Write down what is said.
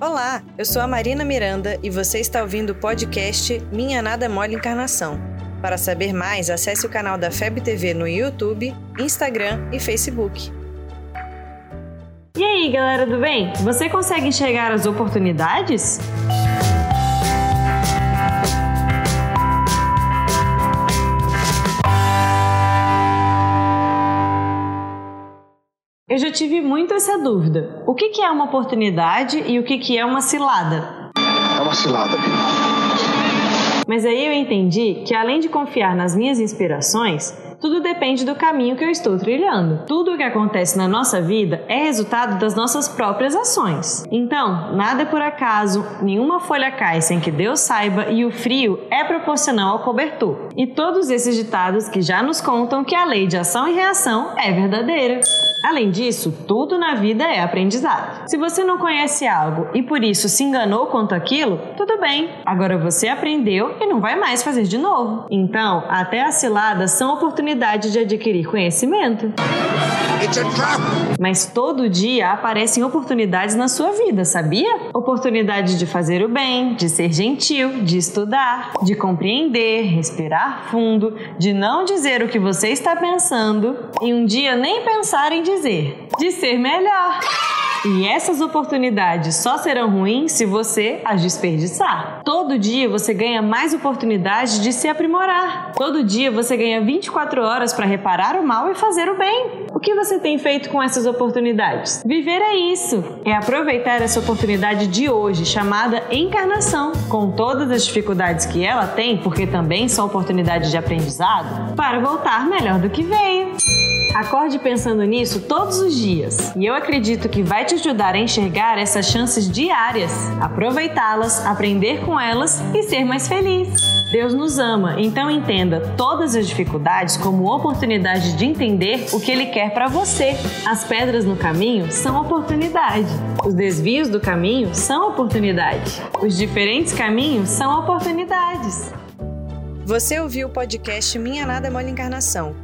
Olá, eu sou a Marina Miranda e você está ouvindo o podcast Minha Nada Mole Encarnação. Para saber mais, acesse o canal da FEB TV no YouTube, Instagram e Facebook. E aí, galera do bem? Você consegue enxergar as oportunidades? Eu já tive muito essa dúvida. O que, é uma oportunidade e o que, é uma cilada? É uma cilada, Mas aí eu entendi que além de confiar nas minhas inspirações, tudo depende do caminho que eu estou trilhando. Tudo o que acontece na nossa vida é resultado das nossas próprias ações. Então, nada é por acaso, nenhuma folha cai sem que Deus saiba e o frio é proporcional ao cobertor. E todos esses ditados que já nos contam que a lei de ação e reação é verdadeira. Além disso, tudo na vida é aprendizado. Se você não conhece algo e por isso se enganou quanto aquilo, tudo bem. Agora você aprendeu e não vai mais fazer de novo. Então, até as ciladas são oportunidades de adquirir conhecimento. Mas todo dia aparecem oportunidades na sua vida, sabia? Oportunidade de fazer o bem, de ser gentil, de estudar, de compreender, respirar fundo, de não dizer o que você está pensando e um dia nem pensar em dizer, de ser melhor. E essas oportunidades só serão ruins se você as desperdiçar. Todo dia você ganha mais oportunidades de se aprimorar. Todo dia você ganha 24 horas para reparar o mal e fazer o bem. O que você tem feito com essas oportunidades? Viver é isso. É aproveitar essa oportunidade de hoje, chamada encarnação, com todas as dificuldades que ela tem, porque também são oportunidades de aprendizado, para voltar melhor do que veio. Acorde pensando nisso todos os dias e eu acredito que vai te ajudar a enxergar essas chances diárias, aproveitá-las, aprender com elas e ser mais feliz. Deus nos ama, então entenda todas as dificuldades como oportunidade de entender o que Ele quer para você. As pedras no caminho são oportunidade, os desvios do caminho são oportunidade, os diferentes caminhos são oportunidades. Você ouviu o podcast Minha Nada Mole Encarnação